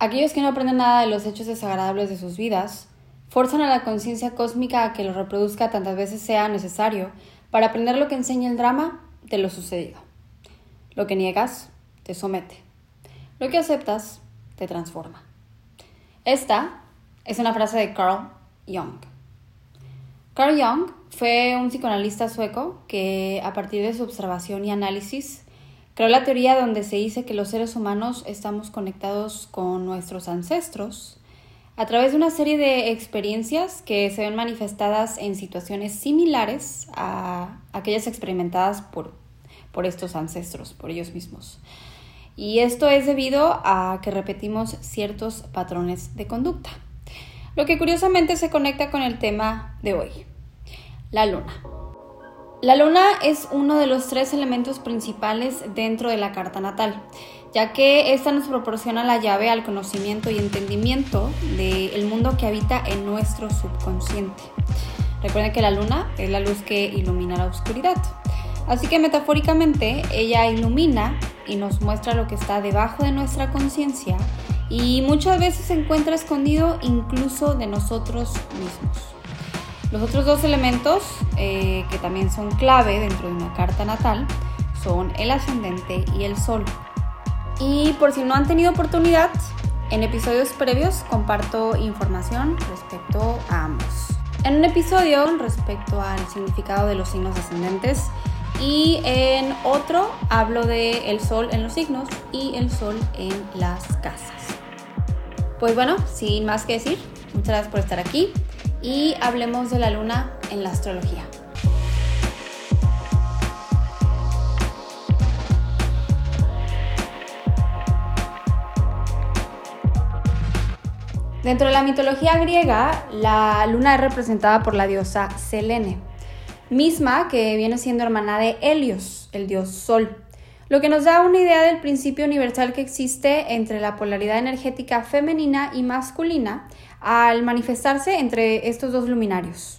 Aquellos que no aprenden nada de los hechos desagradables de sus vidas, forzan a la conciencia cósmica a que lo reproduzca tantas veces sea necesario para aprender lo que enseña el drama de lo sucedido. Lo que niegas te somete. Lo que aceptas te transforma. Esta es una frase de Carl Jung. Carl Jung fue un psicoanalista sueco que, a partir de su observación y análisis, creó la teoría donde se dice que los seres humanos estamos conectados con nuestros ancestros a través de una serie de experiencias que se ven manifestadas en situaciones similares a aquellas experimentadas por, por estos ancestros, por ellos mismos. Y esto es debido a que repetimos ciertos patrones de conducta. Lo que curiosamente se conecta con el tema de hoy, la luna. La luna es uno de los tres elementos principales dentro de la carta natal ya que esta nos proporciona la llave al conocimiento y entendimiento del mundo que habita en nuestro subconsciente. Recuerden que la luna es la luz que ilumina la oscuridad. Así que metafóricamente ella ilumina y nos muestra lo que está debajo de nuestra conciencia y muchas veces se encuentra escondido incluso de nosotros mismos. Los otros dos elementos eh, que también son clave dentro de una carta natal son el ascendente y el sol. Y por si no han tenido oportunidad, en episodios previos comparto información respecto a ambos. En un episodio respecto al significado de los signos ascendentes y en otro hablo de el sol en los signos y el sol en las casas. Pues bueno, sin más que decir, muchas gracias por estar aquí y hablemos de la luna en la astrología. Dentro de la mitología griega, la luna es representada por la diosa Selene, misma que viene siendo hermana de Helios, el dios Sol, lo que nos da una idea del principio universal que existe entre la polaridad energética femenina y masculina al manifestarse entre estos dos luminarios.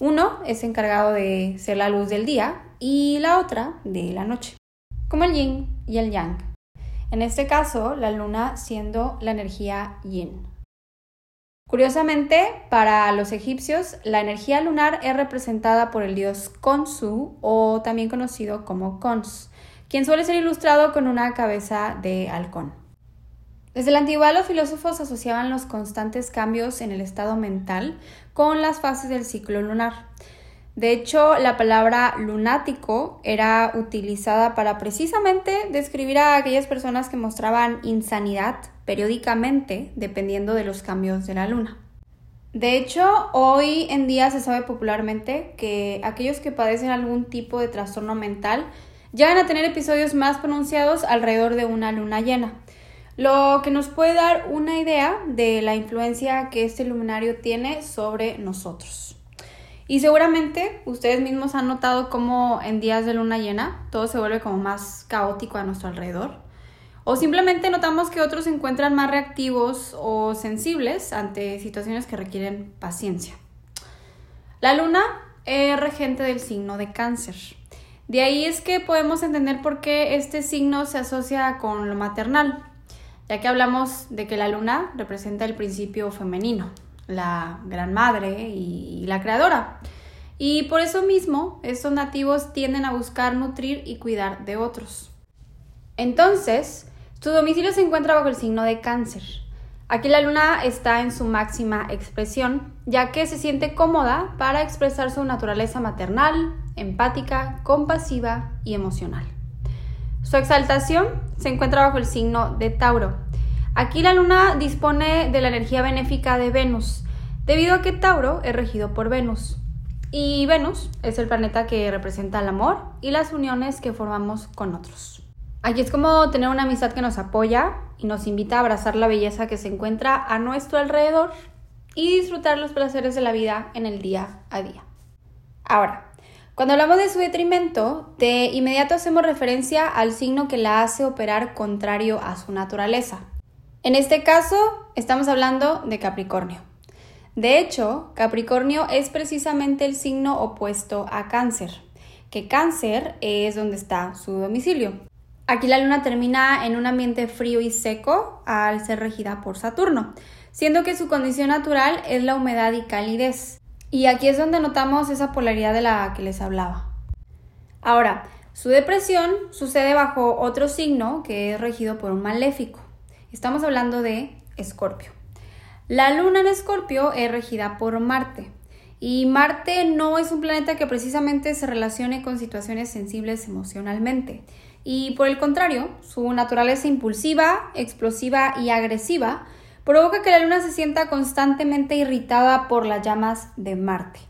Uno es encargado de ser la luz del día y la otra de la noche, como el yin y el yang. En este caso, la luna siendo la energía yin. Curiosamente, para los egipcios, la energía lunar es representada por el dios Khonsu o también conocido como Khons, quien suele ser ilustrado con una cabeza de halcón. Desde la antigüedad los filósofos asociaban los constantes cambios en el estado mental con las fases del ciclo lunar. De hecho, la palabra lunático era utilizada para precisamente describir a aquellas personas que mostraban insanidad periódicamente dependiendo de los cambios de la luna. De hecho, hoy en día se sabe popularmente que aquellos que padecen algún tipo de trastorno mental llegan a tener episodios más pronunciados alrededor de una luna llena, lo que nos puede dar una idea de la influencia que este luminario tiene sobre nosotros. Y seguramente ustedes mismos han notado cómo en días de luna llena todo se vuelve como más caótico a nuestro alrededor. O simplemente notamos que otros se encuentran más reactivos o sensibles ante situaciones que requieren paciencia. La luna es regente del signo de cáncer. De ahí es que podemos entender por qué este signo se asocia con lo maternal, ya que hablamos de que la luna representa el principio femenino, la gran madre y la creadora. Y por eso mismo, estos nativos tienden a buscar nutrir y cuidar de otros. Entonces, su domicilio se encuentra bajo el signo de cáncer. Aquí la luna está en su máxima expresión, ya que se siente cómoda para expresar su naturaleza maternal, empática, compasiva y emocional. Su exaltación se encuentra bajo el signo de Tauro, Aquí la luna dispone de la energía benéfica de Venus, debido a que Tauro es regido por Venus. Y Venus es el planeta que representa el amor y las uniones que formamos con otros. Aquí es como tener una amistad que nos apoya y nos invita a abrazar la belleza que se encuentra a nuestro alrededor y disfrutar los placeres de la vida en el día a día. Ahora, cuando hablamos de su detrimento, de inmediato hacemos referencia al signo que la hace operar contrario a su naturaleza. En este caso, estamos hablando de Capricornio. De hecho, Capricornio es precisamente el signo opuesto a Cáncer, que Cáncer es donde está su domicilio. Aquí la luna termina en un ambiente frío y seco al ser regida por Saturno, siendo que su condición natural es la humedad y calidez. Y aquí es donde notamos esa polaridad de la que les hablaba. Ahora, su depresión sucede bajo otro signo que es regido por un maléfico. Estamos hablando de Escorpio. La luna en Escorpio es regida por Marte. Y Marte no es un planeta que precisamente se relacione con situaciones sensibles emocionalmente. Y por el contrario, su naturaleza impulsiva, explosiva y agresiva provoca que la luna se sienta constantemente irritada por las llamas de Marte.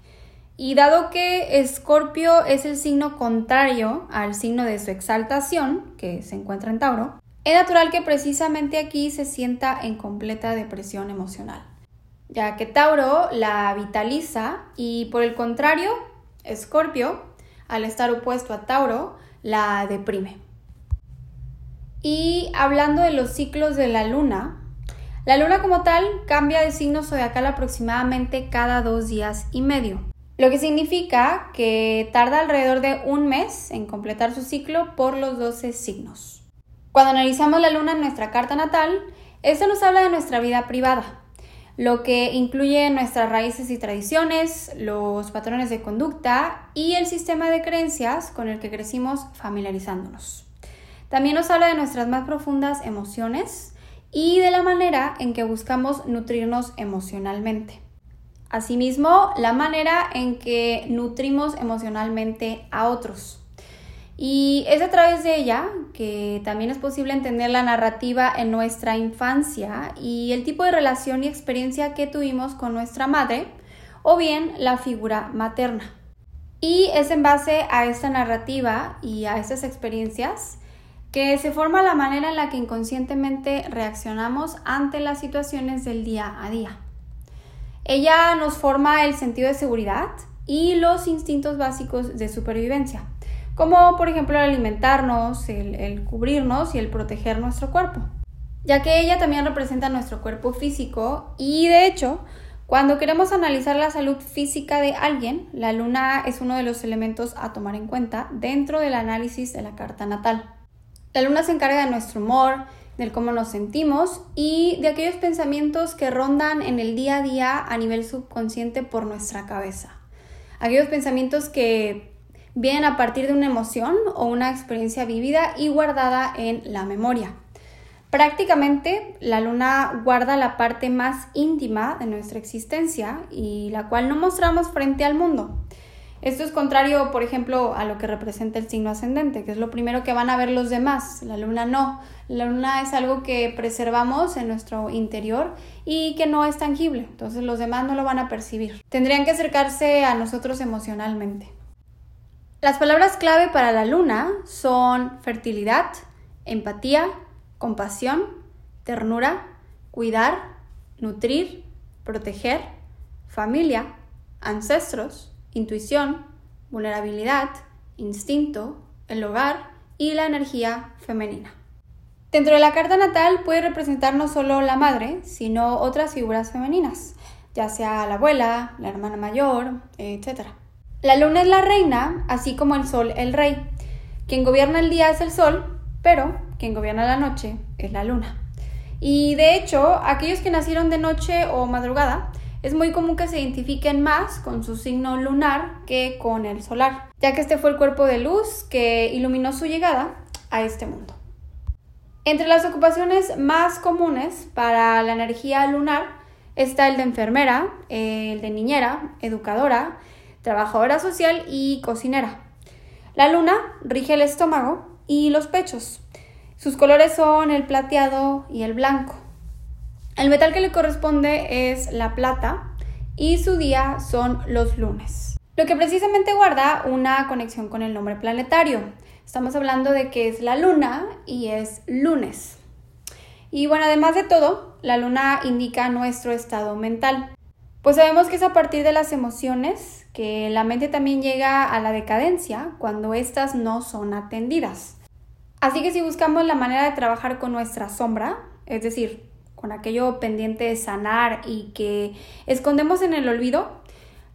Y dado que Escorpio es el signo contrario al signo de su exaltación, que se encuentra en Tauro, es natural que precisamente aquí se sienta en completa depresión emocional, ya que Tauro la vitaliza y por el contrario, Escorpio, al estar opuesto a Tauro, la deprime. Y hablando de los ciclos de la luna, la luna como tal cambia de signo zodiacal aproximadamente cada dos días y medio, lo que significa que tarda alrededor de un mes en completar su ciclo por los 12 signos. Cuando analizamos la luna en nuestra carta natal, esto nos habla de nuestra vida privada, lo que incluye nuestras raíces y tradiciones, los patrones de conducta y el sistema de creencias con el que crecimos familiarizándonos. También nos habla de nuestras más profundas emociones y de la manera en que buscamos nutrirnos emocionalmente. Asimismo, la manera en que nutrimos emocionalmente a otros. Y es a través de ella que también es posible entender la narrativa en nuestra infancia y el tipo de relación y experiencia que tuvimos con nuestra madre o bien la figura materna. Y es en base a esta narrativa y a estas experiencias que se forma la manera en la que inconscientemente reaccionamos ante las situaciones del día a día. Ella nos forma el sentido de seguridad y los instintos básicos de supervivencia, como por ejemplo el alimentarnos, el, cubrirnos y el proteger nuestro cuerpo, ya que ella también representa nuestro cuerpo físico y de hecho cuando queremos analizar la salud física de alguien, la luna es uno de los elementos a tomar en cuenta dentro del análisis de la carta natal. La luna se encarga de nuestro humor, del cómo nos sentimos y de aquellos pensamientos que rondan en el día a día a nivel subconsciente por nuestra cabeza. Aquellos pensamientos que vienen a partir de una emoción o una experiencia vivida y guardada en la memoria. Prácticamente la luna guarda la parte más íntima de nuestra existencia y la cual no mostramos frente al mundo. Esto es contrario, por ejemplo, a lo que representa el signo ascendente, que es lo primero que van a ver los demás. La luna no. La luna es algo que preservamos en nuestro interior y que no es tangible. Entonces los demás no lo van a percibir. Tendrían que acercarse a nosotros emocionalmente. Las palabras clave para la luna son fertilidad, empatía, compasión, ternura, cuidar, nutrir, proteger, familia, ancestros, intuición, vulnerabilidad, instinto, el hogar y la energía femenina. Dentro de la carta natal puede representar no solo la madre, sino otras figuras femeninas, ya sea la abuela, la hermana mayor, etc. La luna es la reina, así como el sol el rey. Quien gobierna el día es el sol, pero quien gobierna la noche es la luna. Y de hecho, aquellos que nacieron de noche o madrugada es muy común que se identifiquen más con su signo lunar que con el solar, ya que este fue el cuerpo de luz que iluminó su llegada a este mundo. Entre las ocupaciones más comunes para la energía lunar está el de enfermera, el de niñera, educadora, trabajadora social y cocinera. La luna rige el estómago y los pechos. Sus colores son el plateado y el blanco. El metal que le corresponde es la plata y su día son los lunes. Lo que precisamente guarda una conexión con el nombre planetario. Estamos hablando de que es la luna y es lunes. Y bueno, además de todo, la luna indica nuestro estado mental. Pues sabemos que es a partir de las emociones que la mente también llega a la decadencia cuando éstas no son atendidas. Así que si buscamos la manera de trabajar con nuestra sombra, es decir, con aquello pendiente de sanar y que escondemos en el olvido,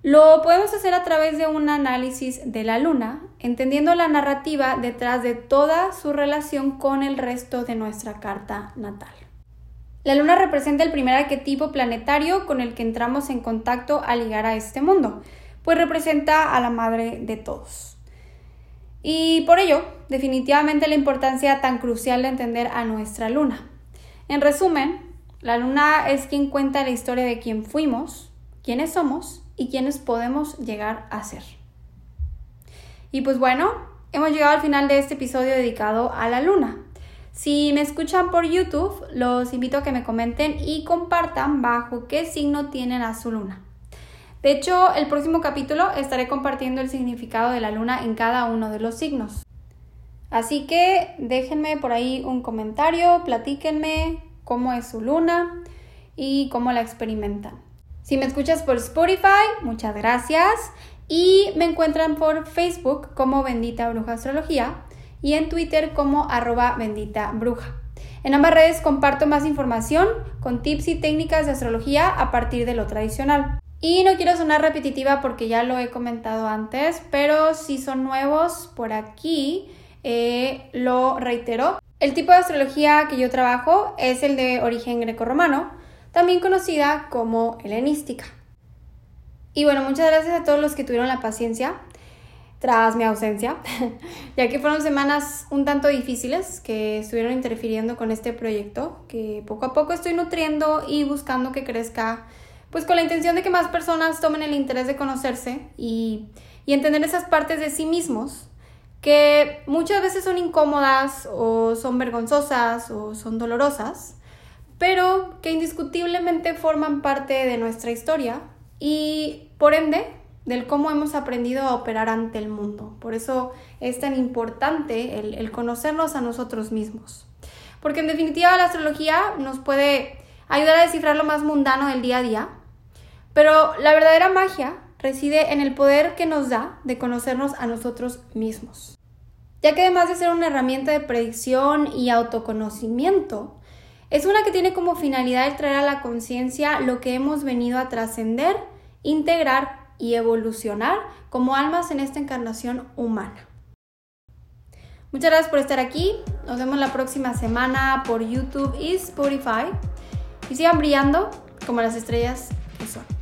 Lo podemos hacer a través de un análisis de la luna, entendiendo la narrativa detrás de toda su relación con el resto de nuestra carta natal. La luna representa el primer arquetipo planetario con el que entramos en contacto al llegar a este mundo, pues representa a la madre de todos. Y por ello, definitivamente la importancia tan crucial de entender a nuestra luna. En resumen, la luna es quien cuenta la historia de quién fuimos, quiénes somos y quiénes podemos llegar a ser. Y pues bueno, hemos llegado al final de este episodio dedicado a la luna. Si me escuchan por YouTube, los invito a que me comenten y compartan bajo qué signo tienen a su luna. De hecho, el próximo capítulo estaré compartiendo el significado de la luna en cada uno de los signos. Así que déjenme por ahí un comentario, platíquenme cómo es su luna y cómo la experimentan. Si me escuchas por Spotify, muchas gracias. Y me encuentran por Facebook como Bendita Bruja Astrología y en Twitter como arroba bendita bruja. En ambas redes comparto más información con tips y técnicas de astrología a partir de lo tradicional. Y no quiero sonar repetitiva porque ya lo he comentado antes, pero si son nuevos por aquí, eh, lo reitero. El tipo de astrología que yo trabajo es el de origen grecorromano, también conocida como helenística. Y bueno, muchas gracias a todos los que tuvieron la paciencia tras mi ausencia, ya que fueron semanas un tanto difíciles que estuvieron interfiriendo con este proyecto, que poco a poco estoy nutriendo y buscando que crezca, pues con la intención de que más personas tomen el interés de conocerse y, y entender esas partes de sí mismos que muchas veces son incómodas o son vergonzosas o son dolorosas, pero que indiscutiblemente forman parte de nuestra historia y por ende del cómo hemos aprendido a operar ante el mundo. Por eso es tan importante el, conocernos a nosotros mismos. Porque en definitiva la astrología nos puede ayudar a descifrar lo más mundano del día a día, pero la verdadera magia reside en el poder que nos da de conocernos a nosotros mismos. Ya que además de ser una herramienta de predicción y autoconocimiento, es una que tiene como finalidad el traer a la conciencia lo que hemos venido a trascender, integrar y evolucionar como almas en esta encarnación humana. Muchas gracias por estar aquí. Nos vemos la próxima semana por YouTube y Spotify. Y sigan brillando como las estrellas que son.